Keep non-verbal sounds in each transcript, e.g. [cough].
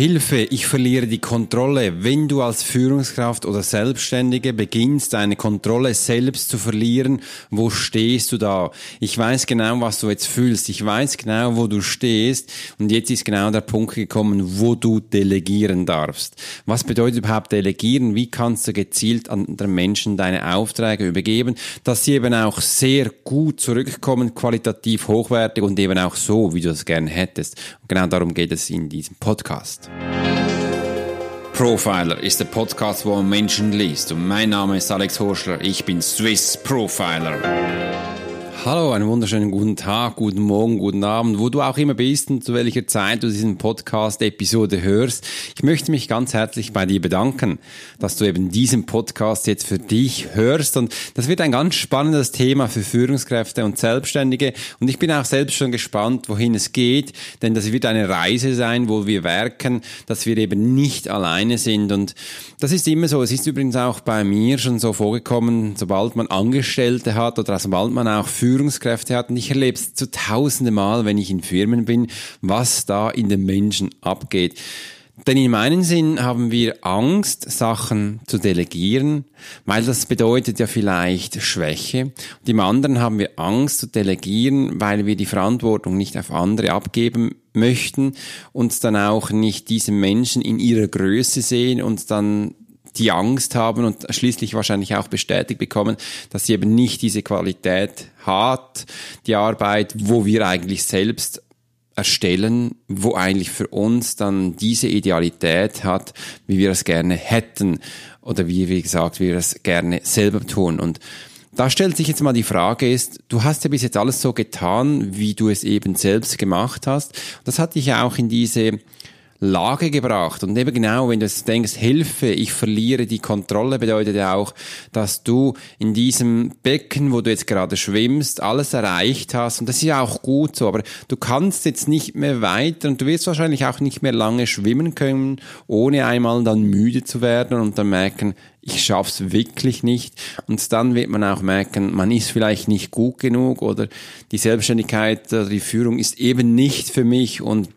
Hilfe, ich verliere die Kontrolle. Wenn du als Führungskraft oder Selbstständige beginnst, deine Kontrolle selbst zu verlieren, wo stehst du da? Ich weiß genau, was du jetzt fühlst. Ich weiß genau, wo du stehst. Und jetzt ist genau der Punkt gekommen, wo du delegieren darfst. Was bedeutet überhaupt delegieren? Wie kannst du gezielt anderen Menschen deine Aufträge übergeben, dass sie eben auch sehr gut zurückkommen, qualitativ hochwertig und eben auch so, wie du es gerne hättest. Und genau darum geht es in diesem Podcast. Profiler ist der Podcast, wo man Menschen liest. Und mein Name ist Alex Horschler. Ich bin Swiss Profiler. Hallo, einen wunderschönen guten Tag, guten Morgen, guten Abend, wo du auch immer bist und zu welcher Zeit du diesen Podcast-Episode hörst. Ich möchte mich ganz herzlich bei dir bedanken, dass du eben diesen Podcast jetzt für dich hörst und das wird ein ganz spannendes Thema für Führungskräfte und Selbstständige und ich bin auch selbst schon gespannt, wohin es geht, denn das wird eine Reise sein, wo wir werken, dass wir eben nicht alleine sind und das ist immer so. Es ist übrigens auch bei mir schon so vorgekommen, sobald man Angestellte hat oder sobald man auch Führungskräfte Führungskräfte hat. Und ich erlebe es zu tausende Mal, wenn ich in Firmen bin, was da in den Menschen abgeht. Denn in meinem Sinn haben wir Angst, Sachen zu delegieren, weil das bedeutet ja vielleicht Schwäche. Und im anderen haben wir Angst zu delegieren, weil wir die Verantwortung nicht auf andere abgeben möchten und dann auch nicht diese Menschen in ihrer Größe sehen und dann die Angst haben und schließlich wahrscheinlich auch bestätigt bekommen, dass sie eben nicht diese Qualität hat, die Arbeit, wo wir eigentlich selbst erstellen, wo eigentlich für uns dann diese Idealität hat, wie wir es gerne hätten oder wie, wie gesagt, wir es gerne selber tun. Und da stellt sich jetzt mal die Frage ist, du hast ja bis jetzt alles so getan, wie du es eben selbst gemacht hast. Das hat dich ja auch in diese Lage gebracht. Und eben genau, wenn du denkst, Hilfe, ich verliere die Kontrolle, bedeutet ja auch, dass du in diesem Becken, wo du jetzt gerade schwimmst, alles erreicht hast. Und das ist ja auch gut so, aber du kannst jetzt nicht mehr weiter und du wirst wahrscheinlich auch nicht mehr lange schwimmen können, ohne einmal dann müde zu werden und dann merken, ich schaff's wirklich nicht. Und dann wird man auch merken, man ist vielleicht nicht gut genug oder die Selbstständigkeit oder die Führung ist eben nicht für mich und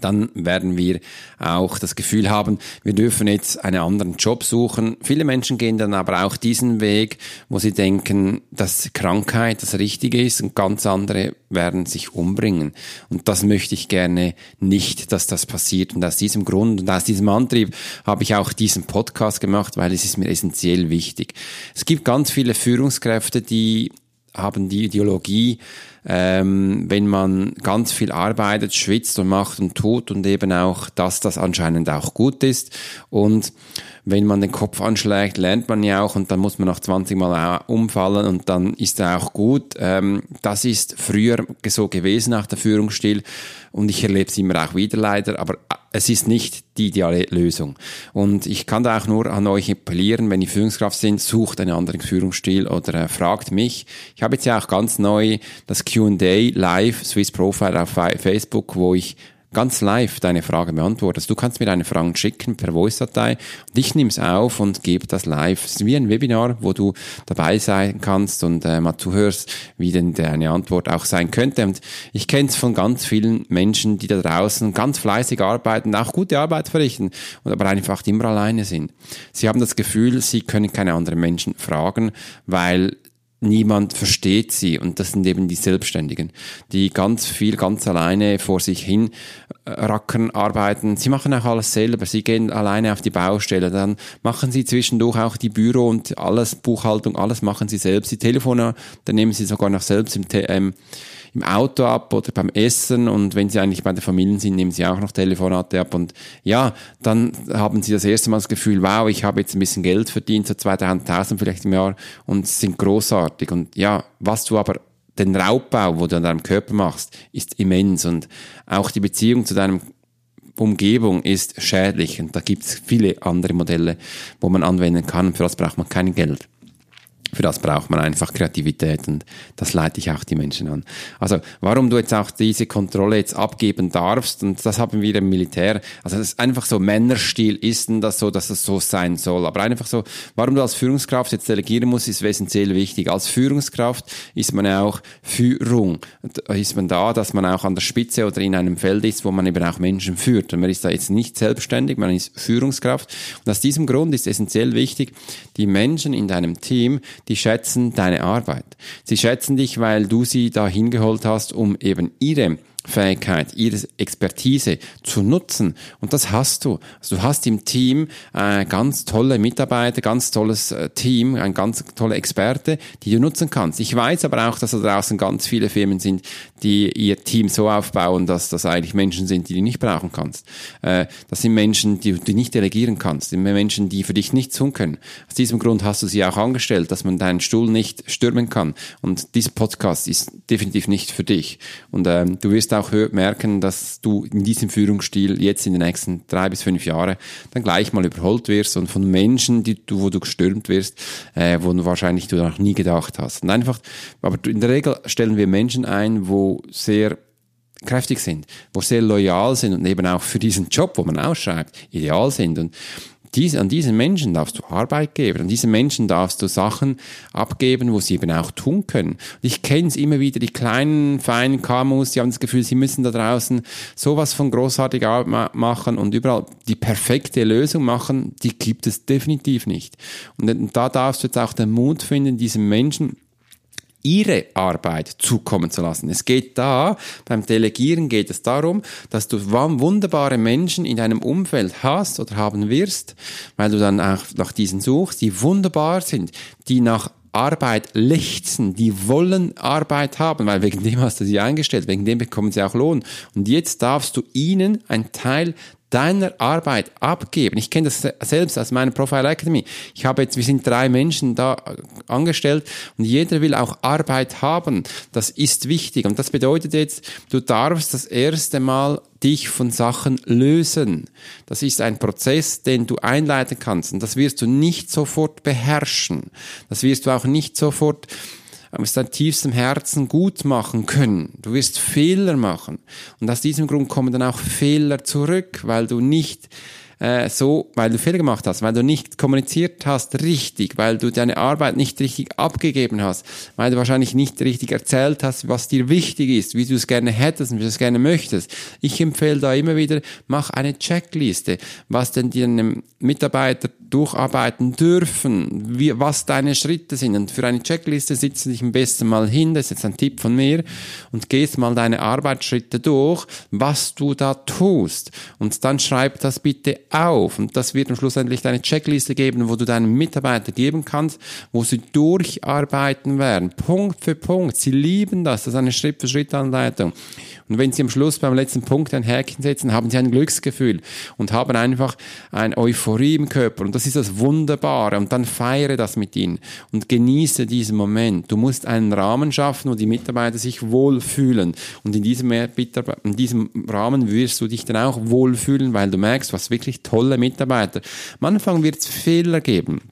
dann werden wir auch das Gefühl haben, wir dürfen jetzt einen anderen Job suchen. Viele Menschen gehen dann aber auch diesen Weg, wo sie denken, dass Krankheit das Richtige ist und ganz andere werden sich umbringen. Und das möchte ich gerne nicht, dass das passiert. Und aus diesem Grund und aus diesem Antrieb habe ich auch diesen Podcast gemacht, weil es ist mir essentiell wichtig. Es gibt ganz viele Führungskräfte, die haben die Ideologie, ähm, wenn man ganz viel arbeitet, schwitzt und macht und tut und eben auch, dass das anscheinend auch gut ist. Und wenn man den Kopf anschlägt, lernt man ja auch und dann muss man noch 20 Mal umfallen und dann ist er auch gut. Ähm, das ist früher so gewesen nach der Führungsstil und ich erlebe es immer auch wieder leider, aber es ist nicht die ideale Lösung. Und ich kann da auch nur an euch appellieren, wenn ihr Führungskraft sind, sucht einen anderen Führungsstil oder äh, fragt mich. Ich habe jetzt ja auch ganz neu das Q&A live Swiss Profile auf Facebook, wo ich ganz live deine Frage beantwortest. Du kannst mir deine Fragen schicken per Voice-Datei und ich nehme es auf und gebe das live. Es ist wie ein Webinar, wo du dabei sein kannst und äh, mal zuhörst, wie denn deine Antwort auch sein könnte. Und ich kenne es von ganz vielen Menschen, die da draußen ganz fleißig arbeiten, auch gute Arbeit verrichten und aber einfach immer alleine sind. Sie haben das Gefühl, sie können keine anderen Menschen fragen, weil niemand versteht sie und das sind eben die Selbstständigen, die ganz viel ganz alleine vor sich hin äh, rackern, arbeiten. Sie machen auch alles selber. Sie gehen alleine auf die Baustelle. Dann machen sie zwischendurch auch die Büro und alles, Buchhaltung, alles machen sie selbst. Die Telefone, dann nehmen sie sogar noch selbst im, ähm, im Auto ab oder beim Essen und wenn sie eigentlich bei der Familie sind, nehmen sie auch noch Telefonate ab und ja, dann haben sie das erste Mal das Gefühl, wow, ich habe jetzt ein bisschen Geld verdient, so 2000 vielleicht im Jahr und sind großartig und ja, was du aber den Raubbau, wo du an deinem Körper machst, ist immens und auch die Beziehung zu deinem Umgebung ist schädlich und da gibt es viele andere Modelle, wo man anwenden kann. Für das braucht man kein Geld. Für das braucht man einfach Kreativität und das leite ich auch die Menschen an. Also warum du jetzt auch diese Kontrolle jetzt abgeben darfst und das haben wir im Militär, also das ist einfach so Männerstil ist denn das so, dass es so sein soll. Aber einfach so, warum du als Führungskraft jetzt delegieren musst, ist essentiell wichtig. Als Führungskraft ist man ja auch Führung. Da ist man da, dass man auch an der Spitze oder in einem Feld ist, wo man eben auch Menschen führt. Und man ist da jetzt nicht selbstständig, man ist Führungskraft. Und aus diesem Grund ist essentiell wichtig, die Menschen in deinem Team, die schätzen deine Arbeit. Sie schätzen dich, weil du sie da hingeholt hast, um eben ihre Fähigkeit, ihre Expertise zu nutzen. Und das hast du. Also du hast im Team äh, ganz tolle Mitarbeiter, ganz tolles äh, Team, ein ganz tolle Experte, die du nutzen kannst. Ich weiß aber auch, dass da draußen ganz viele Firmen sind, die ihr Team so aufbauen, dass das eigentlich Menschen sind, die du nicht brauchen kannst. Äh, das sind Menschen, die du nicht delegieren kannst. Das sind Menschen, die für dich nichts tun können. Aus diesem Grund hast du sie auch angestellt, dass man deinen Stuhl nicht stürmen kann. Und dieser Podcast ist definitiv nicht für dich. Und ähm, du wirst auch merken, dass du in diesem Führungsstil jetzt in den nächsten drei bis fünf Jahren dann gleich mal überholt wirst und von Menschen, die du, wo du gestürmt wirst, äh, wo du wahrscheinlich du noch nie gedacht hast. Und einfach, aber in der Regel stellen wir Menschen ein, wo sehr kräftig sind, wo sehr loyal sind und eben auch für diesen Job, wo man ausschreibt, ideal sind. Und diese, an diesen Menschen darfst du Arbeit geben, an diesen Menschen darfst du Sachen abgeben, wo sie eben auch tun können. Und ich kenne es immer wieder, die kleinen, feinen KMUs, die haben das Gefühl, sie müssen da draußen sowas von großartig machen und überall die perfekte Lösung machen, die gibt es definitiv nicht. Und da darfst du jetzt auch den Mut finden, diesen Menschen ihre Arbeit zukommen zu lassen. Es geht da, beim Delegieren geht es darum, dass du wunderbare Menschen in deinem Umfeld hast oder haben wirst, weil du dann auch nach diesen suchst, die wunderbar sind, die nach Arbeit lechzen, die wollen Arbeit haben, weil wegen dem hast du sie eingestellt, wegen dem bekommen sie auch Lohn. Und jetzt darfst du ihnen einen Teil deiner Arbeit abgeben. Ich kenne das selbst aus meiner Profile Academy. Ich habe jetzt, wir sind drei Menschen da äh, angestellt und jeder will auch Arbeit haben. Das ist wichtig. Und das bedeutet jetzt, du darfst das erste Mal dich von Sachen lösen. Das ist ein Prozess, den du einleiten kannst. Und das wirst du nicht sofort beherrschen. Das wirst du auch nicht sofort aus deinem tiefstem Herzen gut machen können. Du wirst Fehler machen. Und aus diesem Grund kommen dann auch Fehler zurück, weil du nicht äh, so, weil du Fehler gemacht hast, weil du nicht kommuniziert hast richtig, weil du deine Arbeit nicht richtig abgegeben hast, weil du wahrscheinlich nicht richtig erzählt hast, was dir wichtig ist, wie du es gerne hättest und wie du es gerne möchtest. Ich empfehle da immer wieder, mach eine Checkliste, was denn deine Mitarbeiter durcharbeiten dürfen, wie, was deine Schritte sind. Und für eine Checkliste sitzt du dich am besten mal hin, das ist jetzt ein Tipp von mir, und gehst mal deine Arbeitsschritte durch, was du da tust. Und dann schreib das bitte auf. Und das wird am Schluss endlich deine Checkliste geben, wo du deinen Mitarbeiter geben kannst, wo sie durcharbeiten werden. Punkt für Punkt. Sie lieben das. Das ist eine Schritt-für-Schritt-Anleitung. Und wenn sie am Schluss beim letzten Punkt ein Häkchen setzen, haben sie ein Glücksgefühl und haben einfach ein Euphorie im Körper. Und das ist das Wunderbare. Und dann feiere das mit ihnen und genieße diesen Moment. Du musst einen Rahmen schaffen, wo die Mitarbeiter sich wohlfühlen. Und in diesem, in diesem Rahmen wirst du dich dann auch wohlfühlen, weil du merkst, was wirklich tolle Mitarbeiter. Am Anfang wird es Fehler geben.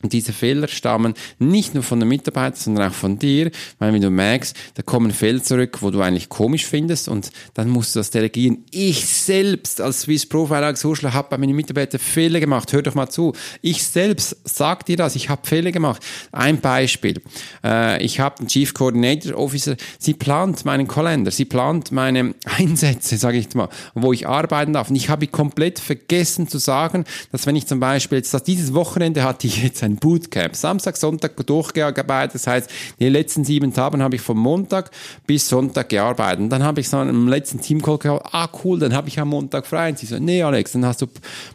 Und diese Fehler stammen nicht nur von den Mitarbeitern, sondern auch von dir, weil wenn du merkst, da kommen Fehler zurück, wo du eigentlich komisch findest und dann musst du das delegieren. Ich selbst als Swiss Profiler Social habe bei meinen Mitarbeitern Fehler gemacht. Hör doch mal zu. Ich selbst sag dir das, ich habe Fehler gemacht. Ein Beispiel. Äh, ich habe einen Chief Coordinator Officer, sie plant meinen Kalender, sie plant meine Einsätze, sage ich mal, wo ich arbeiten darf. Und ich habe komplett vergessen zu sagen, dass wenn ich zum Beispiel jetzt, dass dieses Wochenende hatte ich jetzt ein Bootcamp. Samstag, Sonntag durchgearbeitet. Das heißt, die letzten sieben Tage habe ich von Montag bis Sonntag gearbeitet. Und dann habe ich so im letzten Teamcall gehabt, ah cool, dann habe ich am Montag frei. Und sie so, nee Alex, dann hast du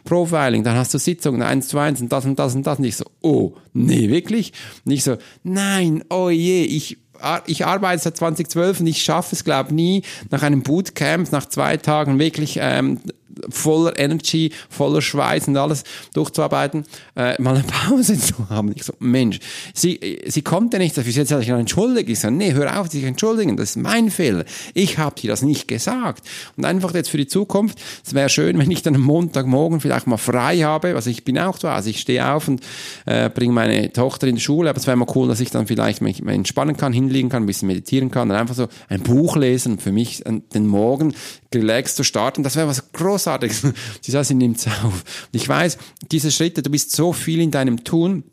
Profiling, dann hast du Sitzungen, eins zu eins und das und das und das. Und ich so, oh, nee, wirklich? Und ich so, nein, oh je, ich ich arbeite seit 2012 und ich schaffe es, glaube nie, nach einem Bootcamp, nach zwei Tagen wirklich ähm, voller Energy, voller Schweiß und alles durchzuarbeiten, äh, mal eine Pause [laughs] zu haben. Ich so, Mensch, sie, sie kommt ja nicht dafür, sie hat sich entschuldigt. Ich so, nee, hör auf, sich entschuldigen, das ist mein Fehler. Ich habe dir das nicht gesagt. Und einfach jetzt für die Zukunft, es wäre schön, wenn ich dann am Montagmorgen vielleicht mal frei habe, also ich bin auch so, also ich stehe auf und äh, bringe meine Tochter in die Schule, aber es wäre mal cool, dass ich dann vielleicht mich entspannen kann, hinlegen kann, ein bisschen meditieren kann und einfach so ein Buch lesen für mich den Morgen relaxed zu starten, das wäre was Großartiges. [laughs] Sie sagt, sie nimmt es auf. Und ich weiß, diese Schritte, du bist so viel in deinem Tun,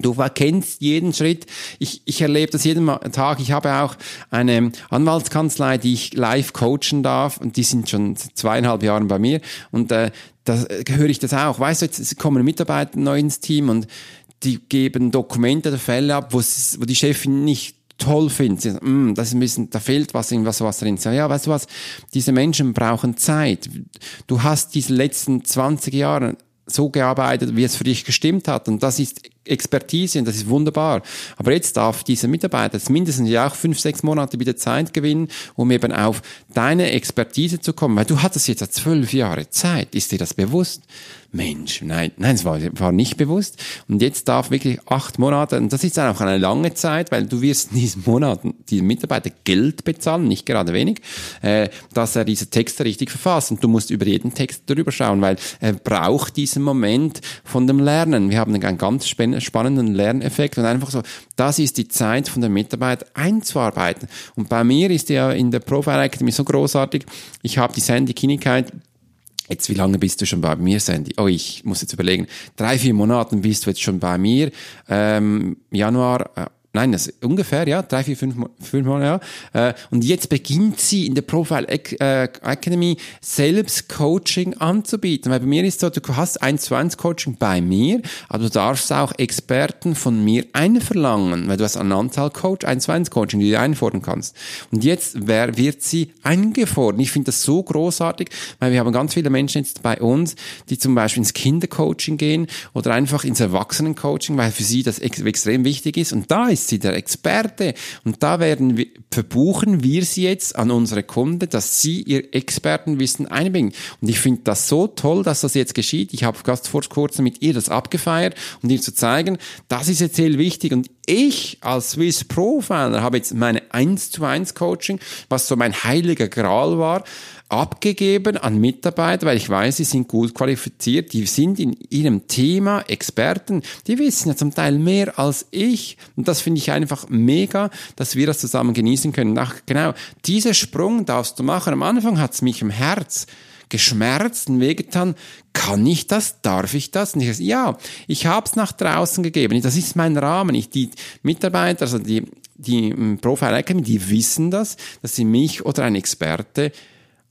Du kennst jeden Schritt. Ich, ich erlebe das jeden Tag. Ich habe auch eine Anwaltskanzlei, die ich live coachen darf und die sind schon zweieinhalb Jahre bei mir und äh, da höre ich das auch. Weißt du, jetzt kommen Mitarbeiter neu ins Team und die geben Dokumente der Fälle ab, wo die Chefin nicht toll sagt, mm, das ist ein bisschen, da fehlt was, irgendwas was drin. So, ja, weißt du was? Diese Menschen brauchen Zeit. Du hast diese letzten 20 Jahre so gearbeitet, wie es für dich gestimmt hat. Und das ist Expertise und das ist wunderbar. Aber jetzt darf dieser Mitarbeiter mindestens ja auch fünf, sechs Monate wieder Zeit gewinnen, um eben auf deine Expertise zu kommen. Weil du hattest jetzt zwölf Jahre Zeit. Ist dir das bewusst? Mensch, nein, nein, es war, war nicht bewusst. Und jetzt darf wirklich acht Monate, und das ist dann auch eine lange Zeit, weil du wirst in diesen Monaten die Mitarbeiter Geld bezahlen, nicht gerade wenig, äh, dass er diese Texte richtig verfasst. Und du musst über jeden Text drüber schauen, weil er braucht diesen Moment von dem Lernen. Wir haben einen ganz spannenden Lerneffekt und einfach so, das ist die Zeit von der Mitarbeiter einzuarbeiten. Und bei mir ist ja in der Profile Academy so großartig, ich habe die Sandy Kinnigkeit Jetzt, wie lange bist du schon bei mir, Sandy? Oh, ich muss jetzt überlegen. Drei, vier Monaten bist du jetzt schon bei mir. Ähm, Januar, äh, Nein, das ungefähr, ja, drei, vier, fünf, fünf Monate, ja. Äh, und jetzt beginnt sie in der Profile äh, Academy selbst Coaching anzubieten. Weil bei mir ist so, du hast eins zu eins Coaching bei mir, aber du darfst auch Experten von mir einverlangen, weil du hast eine Anzahl Coach, eins zu eins Coaching, die du einfordern kannst. Und jetzt wer, wird sie eingefordert. Ich finde das so großartig, weil wir haben ganz viele Menschen jetzt bei uns, die zum Beispiel ins Kindercoaching gehen oder einfach ins Erwachsenencoaching, weil für sie das ex extrem wichtig ist. Und da ist ist sie der Experte. Und da werden wir, verbuchen wir sie jetzt an unsere Kunden, dass sie ihr Expertenwissen einbringen. Und ich finde das so toll, dass das jetzt geschieht. Ich habe ganz vor kurzem mit ihr das abgefeiert, um ihr zu zeigen, das ist jetzt sehr wichtig. Und ich als Swiss Profiler habe jetzt meine 1 zu 1 Coaching, was so mein heiliger Gral war, abgegeben an Mitarbeiter, weil ich weiß, sie sind gut qualifiziert, die sind in ihrem Thema Experten, die wissen ja zum Teil mehr als ich und das finde ich einfach mega, dass wir das zusammen genießen können. Ach, genau, dieser Sprung darfst du machen. Am Anfang hat es mich im Herz geschmerzt und wehgetan. Kann ich das? Darf ich das? Und ich sage, ja, ich habe es nach draußen gegeben. Das ist mein Rahmen. Ich, die Mitarbeiter, also die, die Profile Academy, die wissen das, dass sie mich oder ein Experte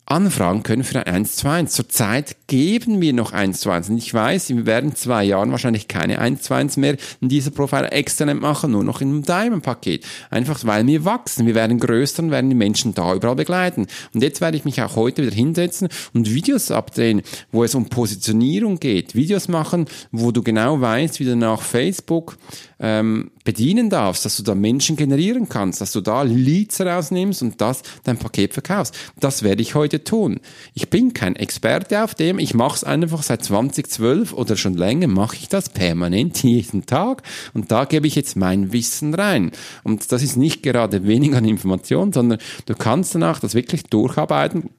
anfragen können für ein 1 zu 1. Zurzeit geben wir noch 1 zu 1. Und ich weiß, wir werden zwei Jahren wahrscheinlich keine 1 zu 1 mehr in dieser Profile Excellent machen, nur noch in einem Diamond-Paket. Einfach weil wir wachsen. Wir werden größer und werden die Menschen da überall begleiten. Und jetzt werde ich mich auch heute wieder hinsetzen und Videos abdrehen, wo es um Positionierung geht. Videos machen, wo du genau weißt, wie du nach Facebook ähm, bedienen darfst, dass du da Menschen generieren kannst, dass du da Leads rausnimmst und das dein Paket verkaufst. Das werde ich heute tun. Ich bin kein Experte auf dem, ich mache es einfach seit 2012 oder schon länger mache ich das permanent [laughs] jeden Tag und da gebe ich jetzt mein Wissen rein. Und das ist nicht gerade weniger an Information, sondern du kannst danach das wirklich durcharbeiten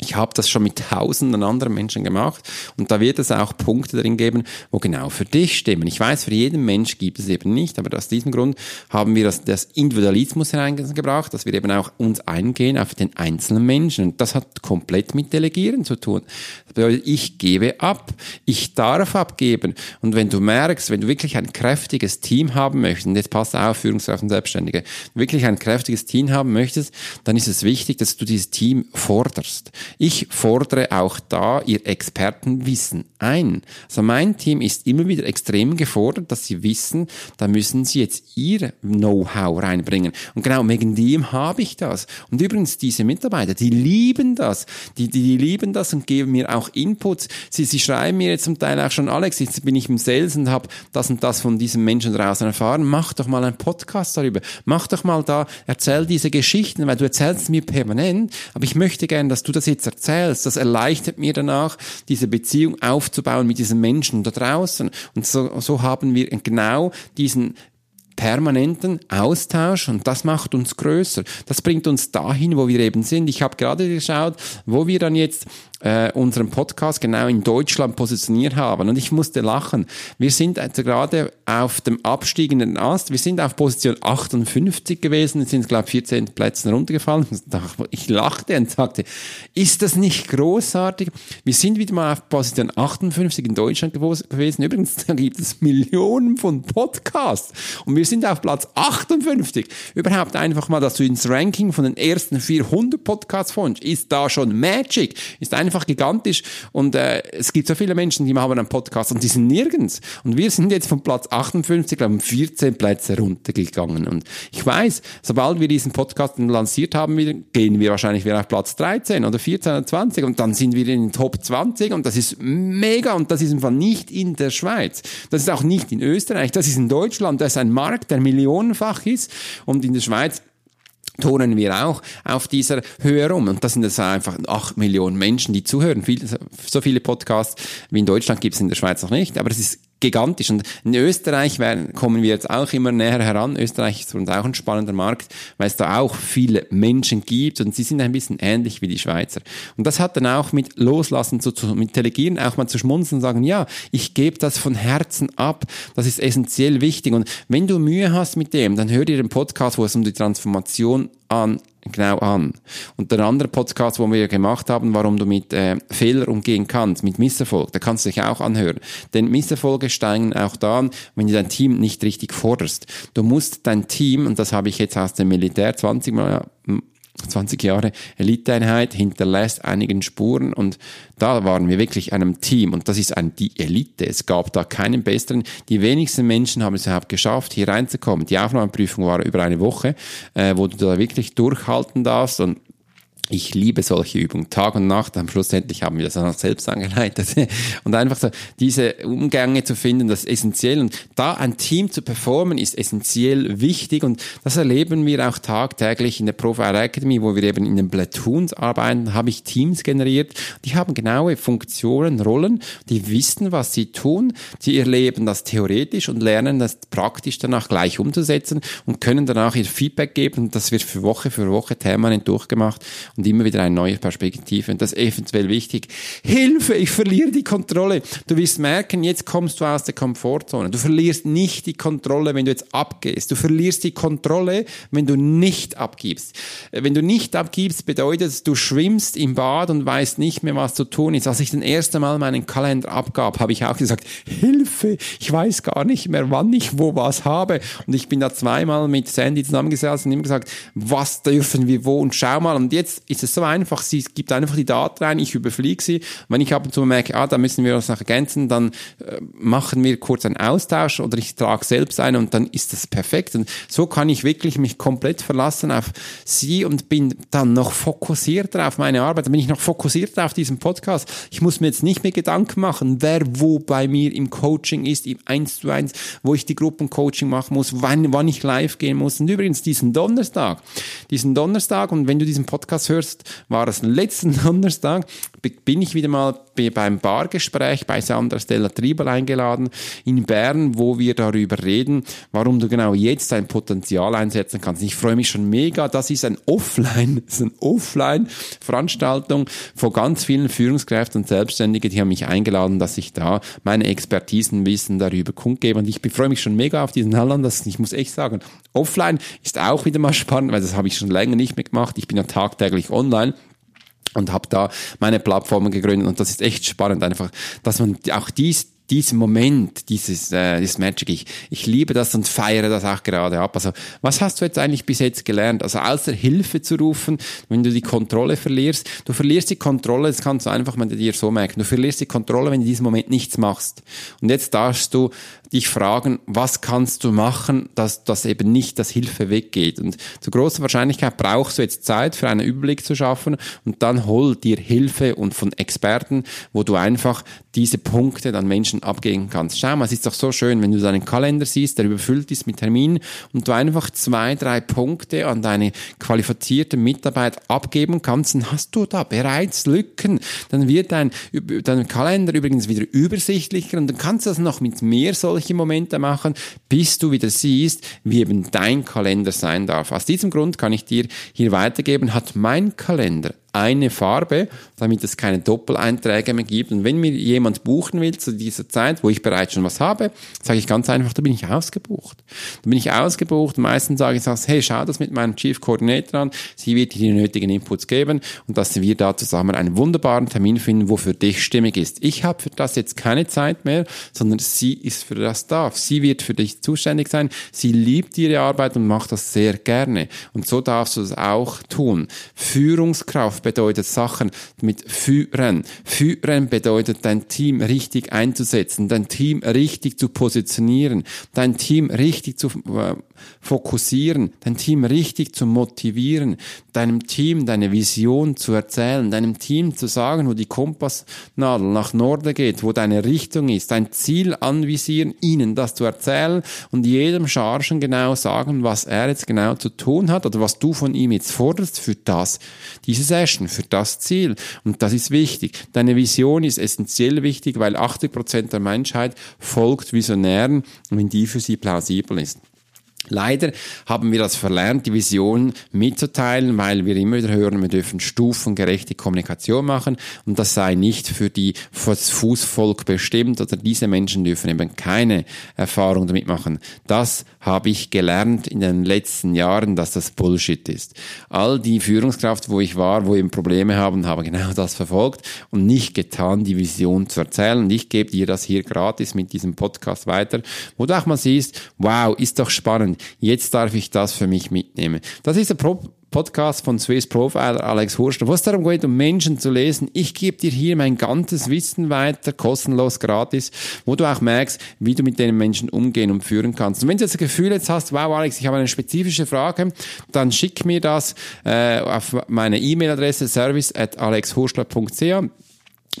ich habe das schon mit tausenden anderen Menschen gemacht und da wird es auch Punkte drin geben, wo genau für dich stimmen. Ich weiß, für jeden Mensch gibt es eben nicht, aber aus diesem Grund haben wir das, das Individualismus hereingebracht, dass wir eben auch uns eingehen auf den einzelnen Menschen. Und das hat komplett mit Delegieren zu tun. Das bedeutet, ich gebe ab, ich darf abgeben. Und wenn du merkst, wenn du wirklich ein kräftiges Team haben möchtest, und jetzt passt auf, Führungskraft und Selbstständige, wirklich ein kräftiges Team haben möchtest, dann ist es wichtig, dass du dieses Team forderst. Ich fordere auch da ihr Expertenwissen ein. Also mein Team ist immer wieder extrem gefordert, dass sie wissen, da müssen sie jetzt ihr Know-how reinbringen. Und genau wegen dem habe ich das. Und übrigens, diese Mitarbeiter, die lieben das. Die, die, die lieben das und geben mir auch Inputs. Sie, sie schreiben mir jetzt zum Teil auch schon, Alex, jetzt bin ich im Sales und habe das und das von diesem Menschen draußen erfahren. Mach doch mal einen Podcast darüber. Mach doch mal da, erzähl diese Geschichten, weil du erzählst mir permanent, aber ich möchte gerne, dass du das jetzt jetzt erzählst, das erleichtert mir danach, diese Beziehung aufzubauen mit diesen Menschen da draußen. Und so, so haben wir genau diesen permanenten Austausch und das macht uns größer. Das bringt uns dahin, wo wir eben sind. Ich habe gerade geschaut, wo wir dann jetzt äh, unseren Podcast genau in Deutschland positioniert haben. Und ich musste lachen. Wir sind also gerade auf dem abstiegenden Ast. Wir sind auf Position 58 gewesen, sind, glaube ich, 14 Plätze runtergefallen. Ich lachte und sagte, ist das nicht großartig? Wir sind wieder mal auf Position 58 in Deutschland gewesen. Übrigens, da gibt es Millionen von Podcasts. Und wir sind auf Platz 58. Überhaupt einfach mal, dass du ins Ranking von den ersten 400 Podcasts findest, ist da schon Magic. Ist einfach einfach gigantisch und äh, es gibt so viele Menschen, die haben einen Podcast und die sind nirgends. Und wir sind jetzt von Platz 58, glaube ich, 14 Plätze runtergegangen. Und ich weiß, sobald wir diesen Podcast lanciert haben, gehen wir wahrscheinlich wieder auf Platz 13 oder 14 oder 20 und dann sind wir in den Top 20 und das ist mega und das ist einfach nicht in der Schweiz. Das ist auch nicht in Österreich, das ist in Deutschland, das ist ein Markt, der millionenfach ist und in der Schweiz turnen wir auch auf dieser Höhe rum. Und das sind jetzt einfach acht Millionen Menschen, die zuhören. Viel, so viele Podcasts wie in Deutschland gibt es in der Schweiz noch nicht, aber es ist gigantisch. Und in Österreich werden, kommen wir jetzt auch immer näher heran. Österreich ist für uns auch ein spannender Markt, weil es da auch viele Menschen gibt und sie sind ein bisschen ähnlich wie die Schweizer. Und das hat dann auch mit Loslassen zu tun, mit Delegieren auch mal zu schmunzeln und sagen, ja, ich gebe das von Herzen ab. Das ist essentiell wichtig. Und wenn du Mühe hast mit dem, dann hör dir den Podcast, wo es um die Transformation an genau an. Und der andere Podcast, wo wir gemacht haben, warum du mit äh, Fehler umgehen kannst, mit Misserfolg, da kannst du dich auch anhören. Denn Misserfolge steigen auch da an, wenn du dein Team nicht richtig forderst. Du musst dein Team, und das habe ich jetzt aus dem Militär 20 Mal 20 Jahre Eliteeinheit hinterlässt einigen Spuren und da waren wir wirklich einem Team und das ist ein, die Elite. Es gab da keinen besseren. Die wenigsten Menschen haben es überhaupt geschafft, hier reinzukommen. Die Aufnahmeprüfung war über eine Woche, äh, wo du da wirklich durchhalten darfst und ich liebe solche Übungen, Tag und Nacht. Am schlussendlich haben wir das auch selbst angeleitet. [laughs] Und einfach so diese Umgänge zu finden, das ist essentiell. Und da ein Team zu performen, ist essentiell wichtig. Und das erleben wir auch tagtäglich in der Profile Academy, wo wir eben in den Platoons arbeiten, habe ich Teams generiert. Die haben genaue Funktionen, Rollen, die wissen, was sie tun. Sie erleben das theoretisch und lernen das praktisch danach gleich umzusetzen und können danach ihr Feedback geben. Und das wird für Woche für Woche permanent durchgemacht und immer wieder eine neue Perspektive. Und das ist eventuell wichtig. Hilfe, ich verliere die Kontrolle. Du wirst merken, jetzt kommst du aus der Komfortzone. Du verlierst nicht die Kontrolle, wenn du jetzt abgehst. Du verlierst die Kontrolle, wenn du nicht abgibst. Wenn du nicht abgibst, bedeutet, du schwimmst im Bad und weißt nicht mehr, was zu tun ist. Als ich das erste Mal meinen Kalender abgab, habe ich auch gesagt, Hilfe, ich weiß gar nicht mehr, wann ich wo was habe. Und ich bin da zweimal mit Sandy zusammengesessen und ihm gesagt, was dürfen wir wo und schau mal. Und jetzt ist es so einfach, sie gibt einfach die Daten rein, ich überfliege sie. Wenn ich ab und zu merke, ah, da müssen wir uns noch ergänzen, dann äh, machen wir kurz einen Austausch oder ich trage selbst ein und dann ist das perfekt. Und so kann ich wirklich mich komplett verlassen auf sie und bin dann noch fokussierter auf meine Arbeit. Dann bin ich noch fokussierter auf diesen Podcast. Ich muss mir jetzt nicht mehr Gedanken machen, wer wo bei mir im Coaching ist, im 1 zu 1, wo ich die Gruppencoaching machen muss, wann, wann ich live gehen muss. Und übrigens diesen Donnerstag, diesen Donnerstag und wenn du diesen Podcast hörst, hörst, war es letzten [laughs] Donnerstag, bin ich wieder mal beim Bargespräch bei Sandra Stella Triebel eingeladen in Bern, wo wir darüber reden, warum du genau jetzt dein Potenzial einsetzen kannst. Ich freue mich schon mega. Das ist ein Offline, [laughs] das ist eine Offline-Veranstaltung von ganz vielen Führungskräften und Selbstständigen, die haben mich eingeladen, dass ich da meine Expertisen, Wissen darüber kundgebe. Und ich freue mich schon mega auf diesen Halland. Ich muss echt sagen, Offline ist auch wieder mal spannend, weil das habe ich schon länger nicht mehr gemacht. Ich bin ja tagtäglich online und habe da meine Plattformen gegründet und das ist echt spannend einfach, dass man auch dies diesen Moment, dieses, äh, dieses Magic, ich, ich liebe das und feiere das auch gerade ab. Also, was hast du jetzt eigentlich bis jetzt gelernt? Also, außer Hilfe zu rufen, wenn du die Kontrolle verlierst, du verlierst die Kontrolle, das kannst du einfach mal dir so merken, du verlierst die Kontrolle, wenn du in diesem Moment nichts machst. Und jetzt darfst du dich fragen, was kannst du machen, dass das eben nicht das Hilfe weggeht. Und zu großer Wahrscheinlichkeit brauchst du jetzt Zeit für einen Überblick zu schaffen und dann hol dir Hilfe und von Experten, wo du einfach diese Punkte dann Menschen abgeben kannst. Schau mal, es ist doch so schön, wenn du deinen Kalender siehst, der überfüllt ist mit Terminen und du einfach zwei, drei Punkte an deine qualifizierte Mitarbeit abgeben kannst, dann hast du da bereits Lücken. Dann wird dein, dein Kalender übrigens wieder übersichtlicher und dann kannst du das noch mit mehr solche Momente machen, bis du wieder siehst, wie eben dein Kalender sein darf. Aus diesem Grund kann ich dir hier weitergeben, hat mein Kalender eine Farbe, damit es keine Doppeleinträge mehr gibt. Und wenn mir jemand buchen will zu dieser Zeit, wo ich bereits schon was habe, sage ich ganz einfach, da bin ich ausgebucht. Da bin ich ausgebucht. Meistens sage ich, hey, schau das mit meinem Chief Coordinator an. Sie wird dir die nötigen Inputs geben und dass wir da zusammen einen wunderbaren Termin finden, wo für dich stimmig ist. Ich habe für das jetzt keine Zeit mehr, sondern sie ist für das da. Sie wird für dich zuständig sein. Sie liebt ihre Arbeit und macht das sehr gerne. Und so darfst du es auch tun. Führungskraft bedeutet Sachen mit führen. Führen bedeutet dein Team richtig einzusetzen, dein Team richtig zu positionieren, dein Team richtig zu äh, fokussieren, dein Team richtig zu motivieren, deinem Team deine Vision zu erzählen, deinem Team zu sagen, wo die Kompassnadel nach Norden geht, wo deine Richtung ist, dein Ziel anvisieren, ihnen das zu erzählen und jedem Chargen genau sagen, was er jetzt genau zu tun hat oder was du von ihm jetzt forderst für das, diese Session, für das Ziel. Und das ist wichtig. Deine Vision ist essentiell wichtig, weil 80 Prozent der Menschheit folgt Visionären, wenn die für sie plausibel ist. Leider haben wir das verlernt, die Vision mitzuteilen, weil wir immer wieder hören, wir dürfen stufengerechte Kommunikation machen und das sei nicht für die Fußvolk bestimmt oder diese Menschen dürfen eben keine Erfahrung damit machen. Das habe ich gelernt in den letzten Jahren, dass das Bullshit ist. All die Führungskraft, wo ich war, wo eben Probleme haben, haben genau das verfolgt und nicht getan, die Vision zu erzählen. Und ich gebe dir das hier gratis mit diesem Podcast weiter, wo du auch mal siehst, wow, ist doch spannend jetzt darf ich das für mich mitnehmen. Das ist der Pro Podcast von Swiss Profiler Alex Hurster, was darum geht, um Menschen zu lesen. Ich gebe dir hier mein ganzes Wissen weiter, kostenlos, gratis, wo du auch merkst, wie du mit den Menschen umgehen und führen kannst. Und wenn du das Gefühl jetzt hast, wow Alex, ich habe eine spezifische Frage, dann schick mir das äh, auf meine E-Mail-Adresse service at alexhurstler.ch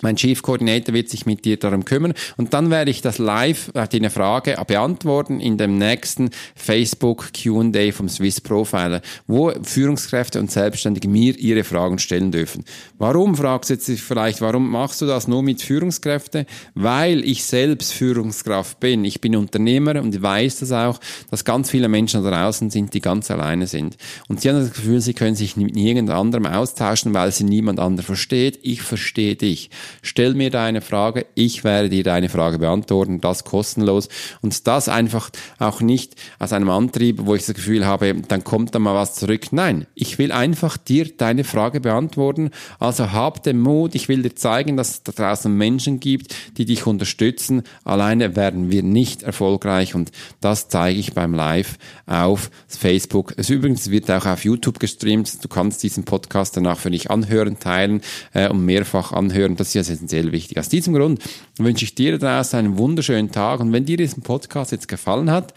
mein Chief Coordinator wird sich mit dir darum kümmern und dann werde ich das live, äh, deine Frage beantworten in dem nächsten Facebook Q&A vom Swiss Profiler, wo Führungskräfte und Selbstständige mir ihre Fragen stellen dürfen. Warum, fragst du jetzt vielleicht, warum machst du das nur mit Führungskräften? Weil ich selbst Führungskraft bin. Ich bin Unternehmer und weiß das auch, dass ganz viele Menschen da draußen sind, die ganz alleine sind. Und sie haben das Gefühl, sie können sich mit niemand anderem austauschen, weil sie niemand anderes versteht. Ich verstehe dich. Stell mir deine Frage, ich werde dir deine Frage beantworten, das kostenlos. Und das einfach auch nicht aus einem Antrieb, wo ich das Gefühl habe, dann kommt da mal was zurück. Nein, ich will einfach dir deine Frage beantworten. Also hab den Mut, ich will dir zeigen, dass es da draußen Menschen gibt, die dich unterstützen. Alleine werden wir nicht erfolgreich und das zeige ich beim Live auf Facebook. Es übrigens wird auch auf YouTube gestreamt. Du kannst diesen Podcast danach für dich anhören, teilen äh, und mehrfach anhören. Das ist ja essentiell wichtig. Aus diesem Grund wünsche ich dir daraus einen wunderschönen Tag und wenn dir diesen Podcast jetzt gefallen hat,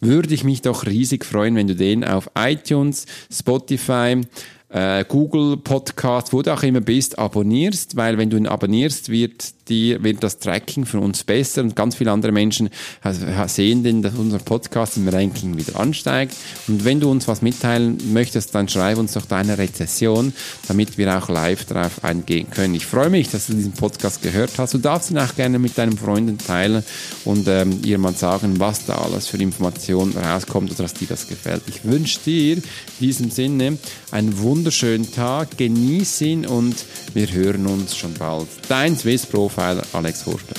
würde ich mich doch riesig freuen, wenn du den auf iTunes, Spotify, äh, Google Podcast, wo du auch immer bist, abonnierst, weil wenn du ihn abonnierst, wird die, wird das Tracking für uns besser und ganz viele andere Menschen sehen denn, dass unser Podcast im Ranking wieder ansteigt. Und wenn du uns was mitteilen möchtest, dann schreib uns doch deine Rezession, damit wir auch live darauf eingehen können. Ich freue mich, dass du diesen Podcast gehört hast. Du darfst ihn auch gerne mit deinen Freunden teilen und ähm, ihr mal sagen, was da alles für Informationen rauskommt oder dass dir das gefällt. Ich wünsche dir in diesem Sinne einen wunderschönen Tag, genieß ihn und wir hören uns schon bald. Dein Swiss Profi Profiler Alex Horster.